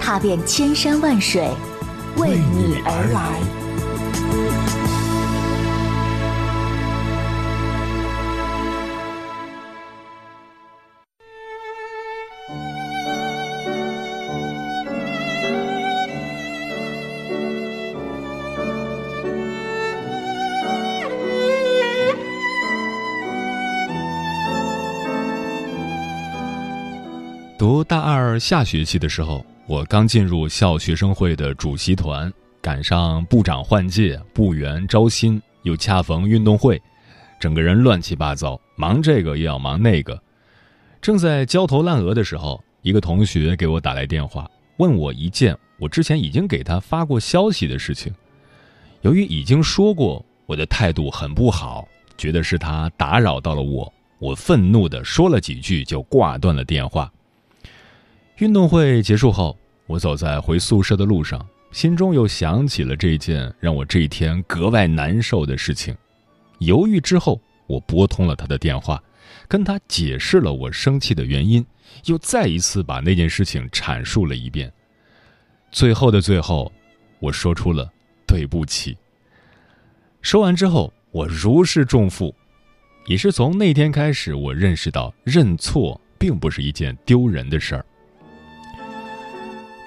踏遍千山万水，为你而来。读大二下学期的时候。我刚进入校学生会的主席团，赶上部长换届、部员招新，又恰逢运动会，整个人乱七八糟，忙这个又要忙那个。正在焦头烂额的时候，一个同学给我打来电话，问我一件我之前已经给他发过消息的事情。由于已经说过，我的态度很不好，觉得是他打扰到了我，我愤怒地说了几句，就挂断了电话。运动会结束后，我走在回宿舍的路上，心中又想起了这件让我这一天格外难受的事情。犹豫之后，我拨通了他的电话，跟他解释了我生气的原因，又再一次把那件事情阐述了一遍。最后的最后，我说出了对不起。说完之后，我如释重负，也是从那天开始，我认识到认错并不是一件丢人的事儿。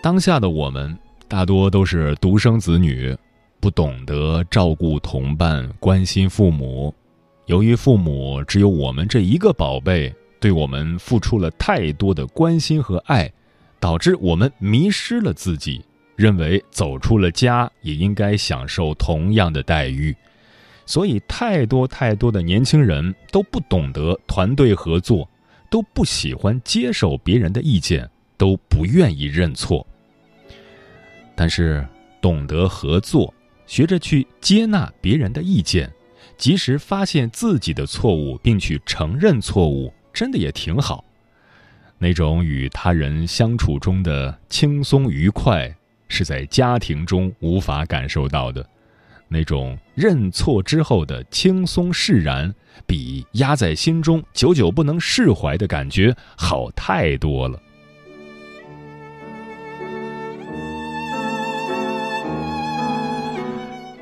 当下的我们大多都是独生子女，不懂得照顾同伴、关心父母。由于父母只有我们这一个宝贝，对我们付出了太多的关心和爱，导致我们迷失了自己，认为走出了家也应该享受同样的待遇。所以，太多太多的年轻人都不懂得团队合作，都不喜欢接受别人的意见。都不愿意认错，但是懂得合作，学着去接纳别人的意见，及时发现自己的错误，并去承认错误，真的也挺好。那种与他人相处中的轻松愉快，是在家庭中无法感受到的。那种认错之后的轻松释然，比压在心中久久不能释怀的感觉好太多了。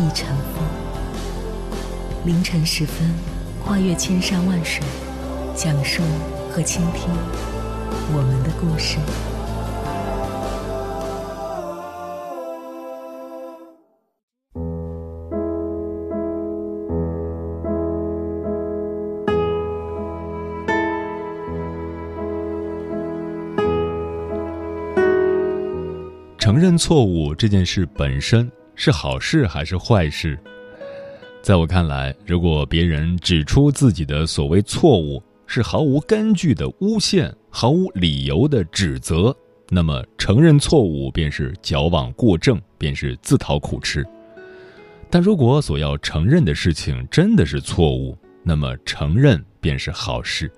一尘风，凌晨时分，跨越千山万水，讲述和倾听我们的故事。承认错误这件事本身。是好事还是坏事？在我看来，如果别人指出自己的所谓错误是毫无根据的诬陷、毫无理由的指责，那么承认错误便是矫枉过正，便是自讨苦吃。但如果所要承认的事情真的是错误，那么承认便是好事，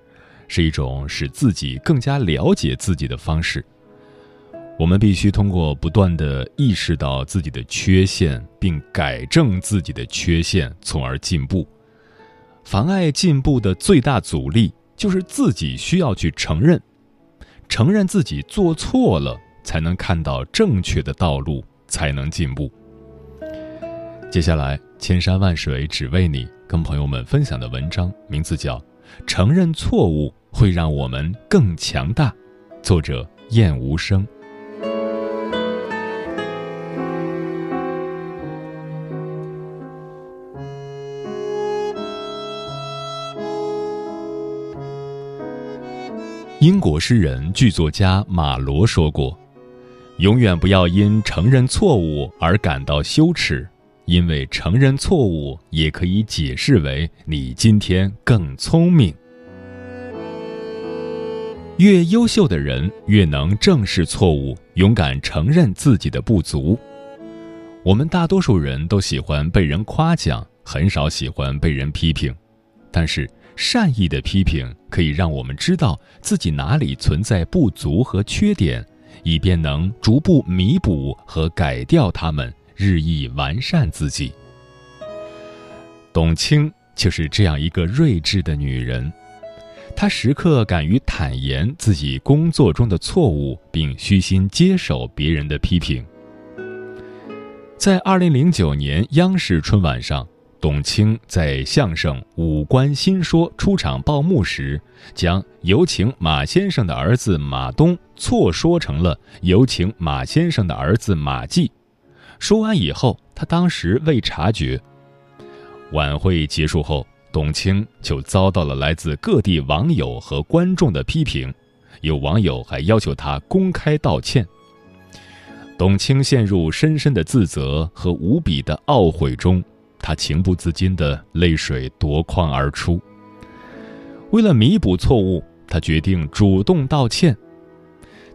是一种使自己更加了解自己的方式。我们必须通过不断的意识到自己的缺陷，并改正自己的缺陷，从而进步。妨碍进步的最大阻力就是自己需要去承认，承认自己做错了，才能看到正确的道路，才能进步。接下来，千山万水只为你，跟朋友们分享的文章名字叫《承认错误会让我们更强大》，作者燕无声。英国诗人、剧作家马罗说过：“永远不要因承认错误而感到羞耻，因为承认错误也可以解释为你今天更聪明。越优秀的人越能正视错误，勇敢承认自己的不足。我们大多数人都喜欢被人夸奖，很少喜欢被人批评，但是。”善意的批评可以让我们知道自己哪里存在不足和缺点，以便能逐步弥补和改掉它们，日益完善自己。董卿就是这样一个睿智的女人，她时刻敢于坦言自己工作中的错误，并虚心接受别人的批评。在二零零九年央视春晚上。董卿在相声《五官新说》出场报幕时，将“有请马先生的儿子马东”错说成了“有请马先生的儿子马季”。说完以后，他当时未察觉。晚会结束后，董卿就遭到了来自各地网友和观众的批评，有网友还要求他公开道歉。董卿陷入深深的自责和无比的懊悔中。他情不自禁的泪水夺眶而出。为了弥补错误，他决定主动道歉。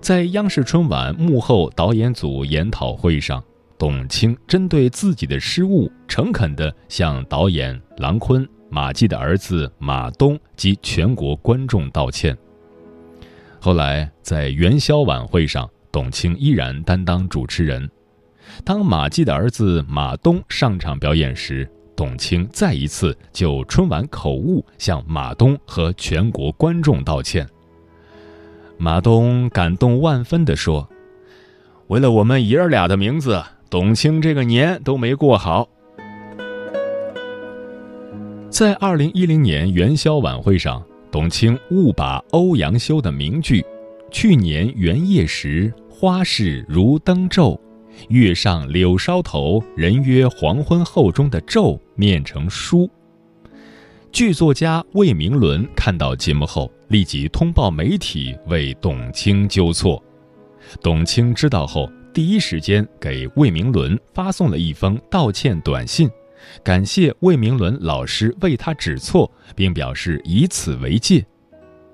在央视春晚幕后导演组研讨会上，董卿针对自己的失误，诚恳地向导演郎昆、马季的儿子马东及全国观众道歉。后来在元宵晚会上，董卿依然担当主持人。当马季的儿子马东上场表演时，董卿再一次就春晚口误向马东和全国观众道歉。马东感动万分地说：“为了我们爷儿俩的名字，董卿这个年都没过好。”在二零一零年元宵晚会上，董卿误把欧阳修的名句“去年元夜时，花市如灯昼。”月上柳梢头，人约黄昏后中的昼念成书。剧作家魏明伦看到节目后，立即通报媒体为董卿纠错。董卿知道后，第一时间给魏明伦发送了一封道歉短信，感谢魏明伦老师为他指错，并表示以此为戒。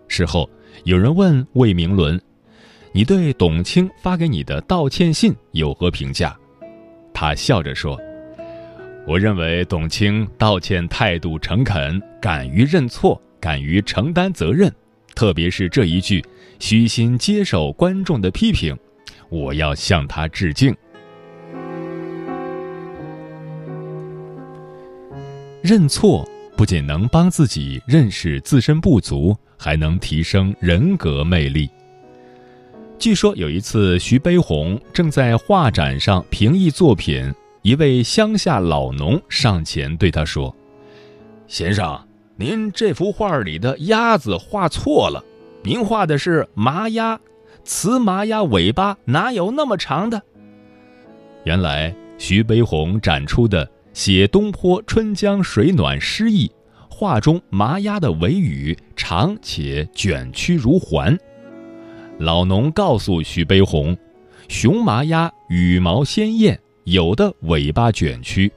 事后，有人问魏明伦。你对董卿发给你的道歉信有何评价？他笑着说：“我认为董卿道歉态度诚恳，敢于认错，敢于承担责任，特别是这一句‘虚心接受观众的批评’，我要向他致敬。认错不仅能帮自己认识自身不足，还能提升人格魅力。”据说有一次，徐悲鸿正在画展上评议作品，一位乡下老农上前对他说：“先生，您这幅画里的鸭子画错了，您画的是麻鸭，雌麻鸭尾巴哪有那么长的？”原来，徐悲鸿展出的写东坡《春江水暖》诗意，画中麻鸭的尾羽长且卷曲如环。老农告诉徐悲鸿，雄麻鸭羽毛鲜艳，有的尾巴卷曲；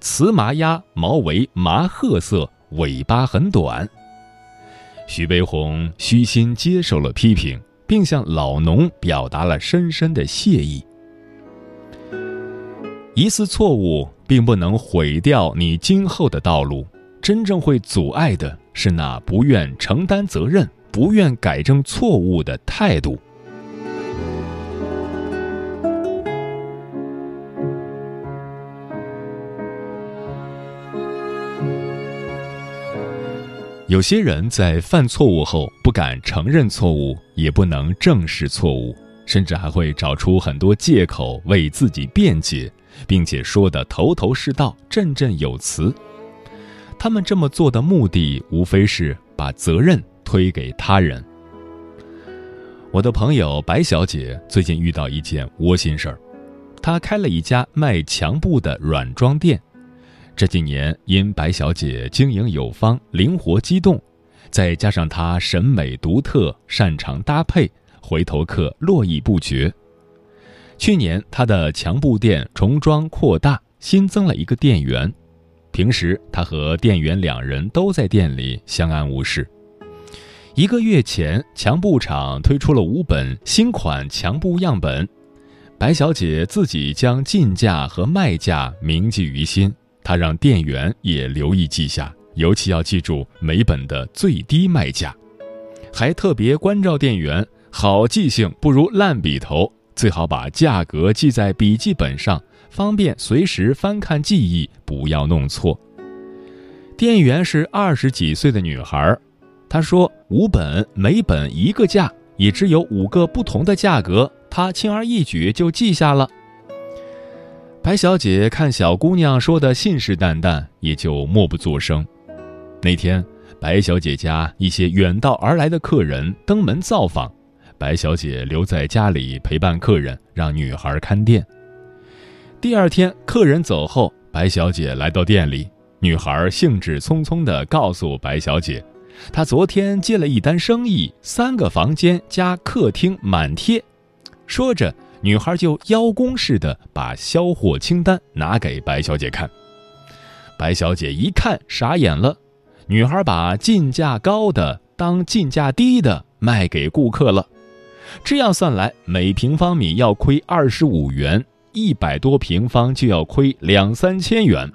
雌麻鸭毛为麻褐色，尾巴很短。徐悲鸿虚心接受了批评，并向老农表达了深深的谢意。一次错误并不能毁掉你今后的道路，真正会阻碍的是那不愿承担责任。不愿改正错误的态度。有些人在犯错误后不敢承认错误，也不能正视错误，甚至还会找出很多借口为自己辩解，并且说的头头是道、振振有词。他们这么做的目的，无非是把责任。推给他人。我的朋友白小姐最近遇到一件窝心事儿，她开了一家卖墙布的软装店。这几年因白小姐经营有方、灵活机动，再加上她审美独特、擅长搭配，回头客络绎不绝。去年她的墙布店重装扩大，新增了一个店员。平时她和店员两人都在店里相安无事。一个月前，墙布厂推出了五本新款墙布样本，白小姐自己将进价和卖价铭记于心，她让店员也留意记下，尤其要记住每本的最低卖价，还特别关照店员：好记性不如烂笔头，最好把价格记在笔记本上，方便随时翻看记忆，不要弄错。店员是二十几岁的女孩。他说：“五本每本一个价，也只有五个不同的价格，他轻而易举就记下了。”白小姐看小姑娘说的信誓旦旦，也就默不作声。那天，白小姐家一些远道而来的客人登门造访，白小姐留在家里陪伴客人，让女孩看店。第二天，客人走后，白小姐来到店里，女孩兴致匆匆地告诉白小姐。他昨天接了一单生意，三个房间加客厅满贴。说着，女孩就邀功似的把销货清单拿给白小姐看。白小姐一看傻眼了，女孩把进价高的当进价低的，卖给顾客了。这样算来，每平方米要亏二十五元，一百多平方就要亏两三千元。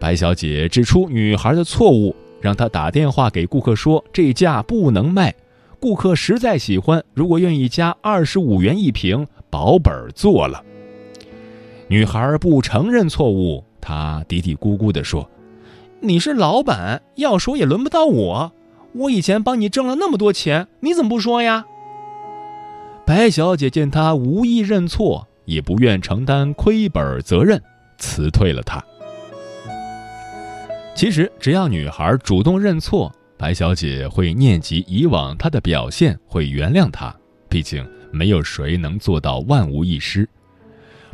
白小姐指出女孩的错误，让他打电话给顾客说这价不能卖。顾客实在喜欢，如果愿意加二十五元一瓶，保本做了。女孩不承认错误，她嘀嘀咕咕地说：“你是老板，要说也轮不到我。我以前帮你挣了那么多钱，你怎么不说呀？”白小姐见她无意认错，也不愿承担亏本责任，辞退了她。其实，只要女孩主动认错。白小姐会念及以往她的表现，会原谅她。毕竟没有谁能做到万无一失。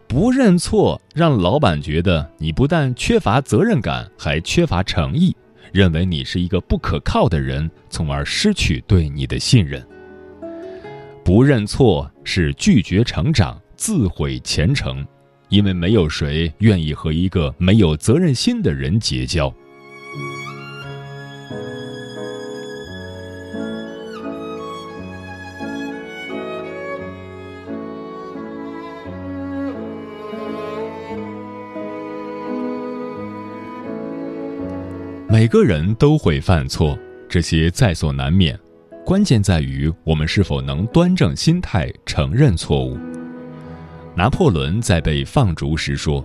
不认错，让老板觉得你不但缺乏责任感，还缺乏诚意，认为你是一个不可靠的人，从而失去对你的信任。不认错是拒绝成长，自毁前程，因为没有谁愿意和一个没有责任心的人结交。每个人都会犯错，这些在所难免。关键在于我们是否能端正心态，承认错误。拿破仑在被放逐时说：“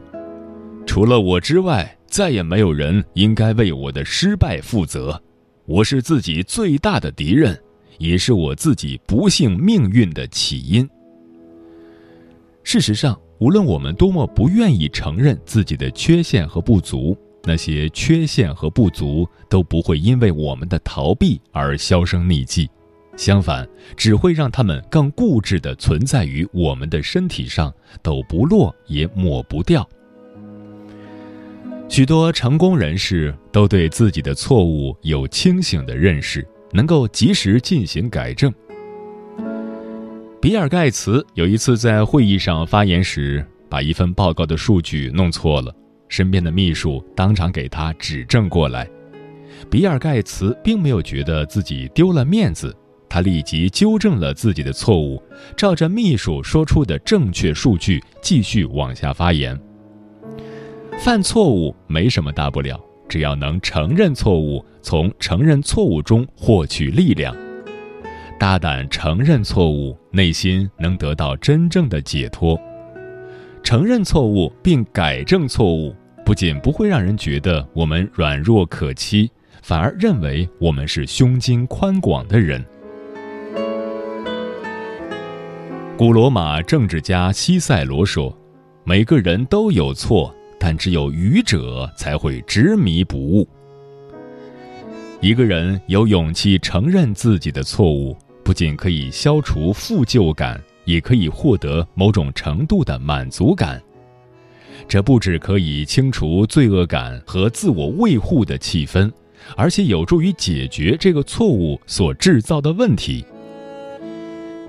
除了我之外，再也没有人应该为我的失败负责。我是自己最大的敌人，也是我自己不幸命运的起因。”事实上，无论我们多么不愿意承认自己的缺陷和不足。那些缺陷和不足都不会因为我们的逃避而销声匿迹，相反，只会让他们更固执地存在于我们的身体上，抖不落也抹不掉。许多成功人士都对自己的错误有清醒的认识，能够及时进行改正。比尔·盖茨有一次在会议上发言时，把一份报告的数据弄错了。身边的秘书当场给他指正过来，比尔·盖茨并没有觉得自己丢了面子，他立即纠正了自己的错误，照着秘书说出的正确数据继续往下发言。犯错误没什么大不了，只要能承认错误，从承认错误中获取力量，大胆承认错误，内心能得到真正的解脱。承认错误并改正错误。不仅不会让人觉得我们软弱可欺，反而认为我们是胸襟宽广的人。古罗马政治家西塞罗说：“每个人都有错，但只有愚者才会执迷不悟。”一个人有勇气承认自己的错误，不仅可以消除负疚感，也可以获得某种程度的满足感。这不只可以清除罪恶感和自我维护的气氛，而且有助于解决这个错误所制造的问题。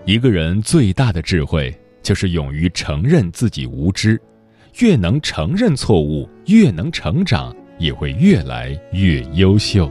一个人最大的智慧就是勇于承认自己无知，越能承认错误，越能成长，也会越来越优秀。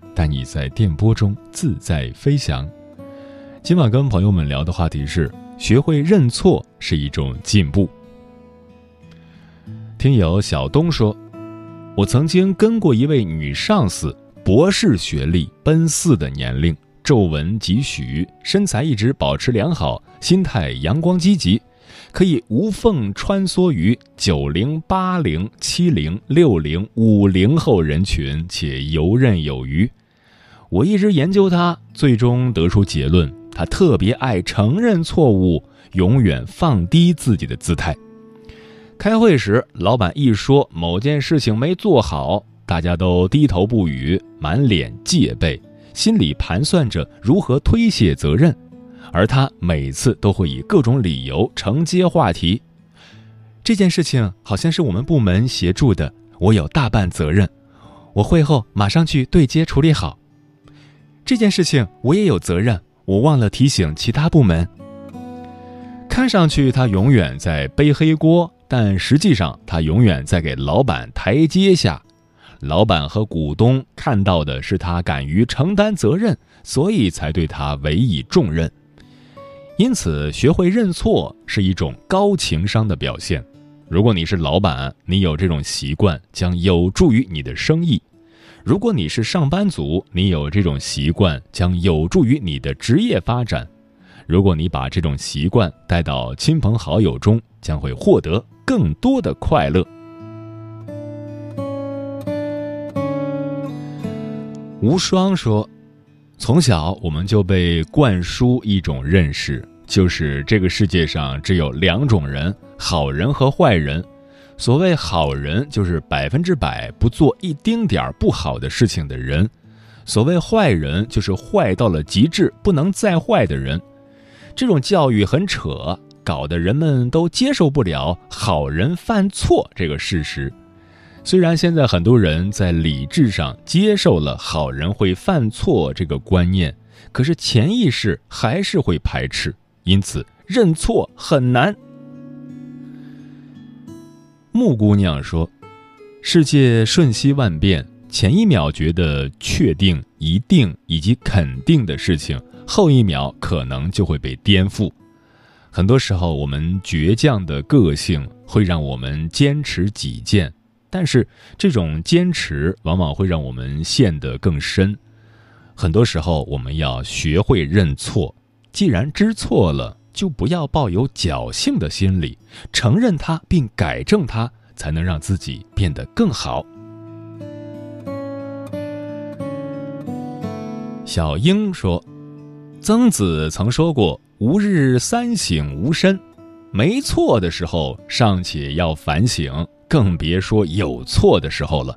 带你在电波中自在飞翔。今晚跟朋友们聊的话题是：学会认错是一种进步。听友小东说，我曾经跟过一位女上司，博士学历，奔四的年龄，皱纹几许，身材一直保持良好，心态阳光积极，可以无缝穿梭于九零、八零、七零、六零、五零后人群，且游刃有余。我一直研究他，最终得出结论：他特别爱承认错误，永远放低自己的姿态。开会时，老板一说某件事情没做好，大家都低头不语，满脸戒备，心里盘算着如何推卸责任。而他每次都会以各种理由承接话题。这件事情好像是我们部门协助的，我有大半责任。我会后马上去对接处理好。这件事情我也有责任，我忘了提醒其他部门。看上去他永远在背黑锅。但实际上，他永远在给老板台阶下。老板和股东看到的是他敢于承担责任，所以才对他委以重任。因此，学会认错是一种高情商的表现。如果你是老板，你有这种习惯，将有助于你的生意；如果你是上班族，你有这种习惯，将有助于你的职业发展。如果你把这种习惯带到亲朋好友中，将会获得。更多的快乐。无双说：“从小我们就被灌输一种认识，就是这个世界上只有两种人，好人和坏人。所谓好人，就是百分之百不做一丁点儿不好的事情的人；所谓坏人，就是坏到了极致不能再坏的人。这种教育很扯。”搞得人们都接受不了好人犯错这个事实。虽然现在很多人在理智上接受了好人会犯错这个观念，可是潜意识还是会排斥，因此认错很难。木姑娘说：“世界瞬息万变，前一秒觉得确定、一定以及肯定的事情，后一秒可能就会被颠覆。”很多时候，我们倔强的个性会让我们坚持己见，但是这种坚持往往会让我们陷得更深。很多时候，我们要学会认错。既然知错了，就不要抱有侥幸的心理，承认它并改正它，才能让自己变得更好。小英说：“曾子曾说过。”吾日三省吾身，没错的时候尚且要反省，更别说有错的时候了。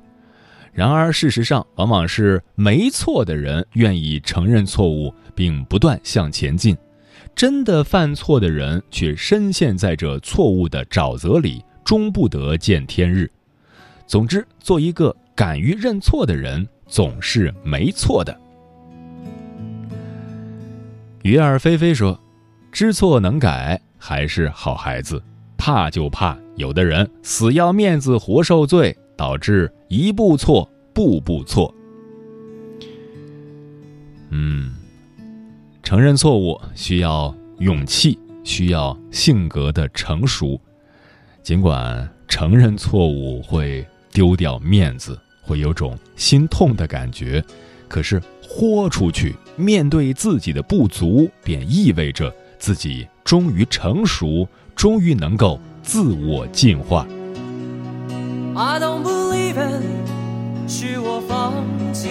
然而，事实上往往是没错的人愿意承认错误，并不断向前进；真的犯错的人却深陷在这错误的沼泽里，终不得见天日。总之，做一个敢于认错的人，总是没错的。鱼儿飞飞说。知错能改还是好孩子，怕就怕有的人死要面子活受罪，导致一步错步步错。嗯，承认错误需要勇气，需要性格的成熟。尽管承认错误会丢掉面子，会有种心痛的感觉，可是豁出去面对自己的不足，便意味着。自己终于成熟，终于能够自我进化。I don't believe it，是我放弃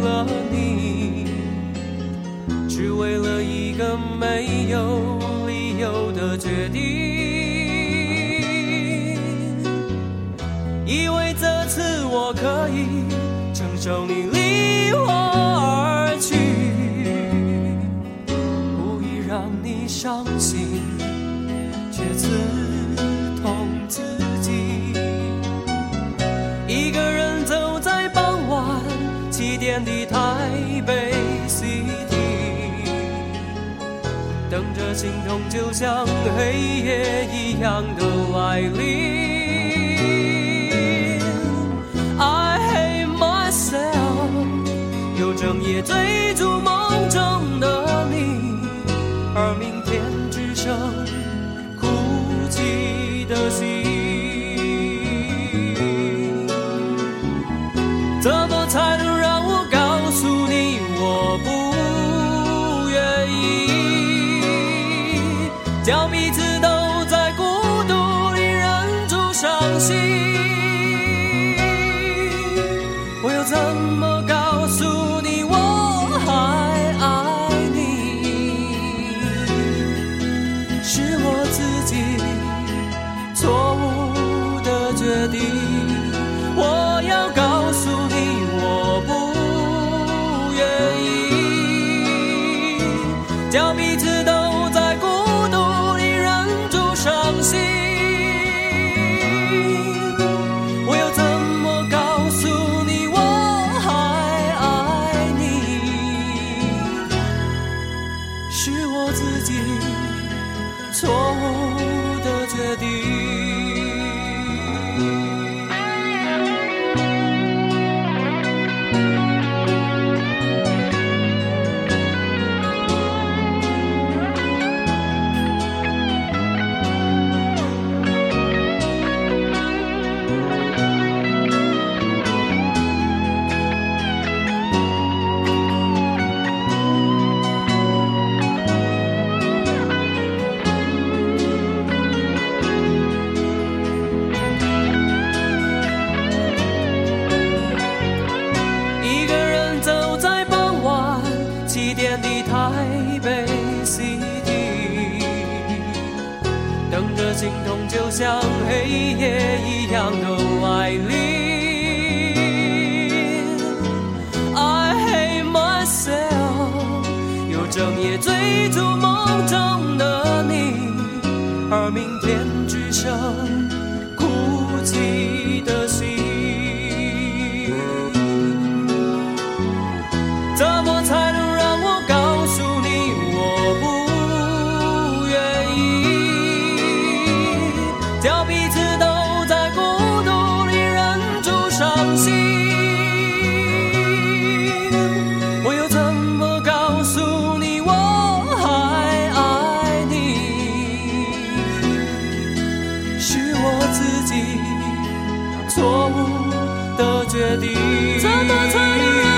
了你，只为了一个没有理由的决定。以为这次我可以承受你离我而去，故意让你。伤心，却自心痛就像黑夜一样的来临。I hate myself，又整夜醉心痛就像黑夜一样的来临 i hate myself 又整夜追逐梦中错误的决定。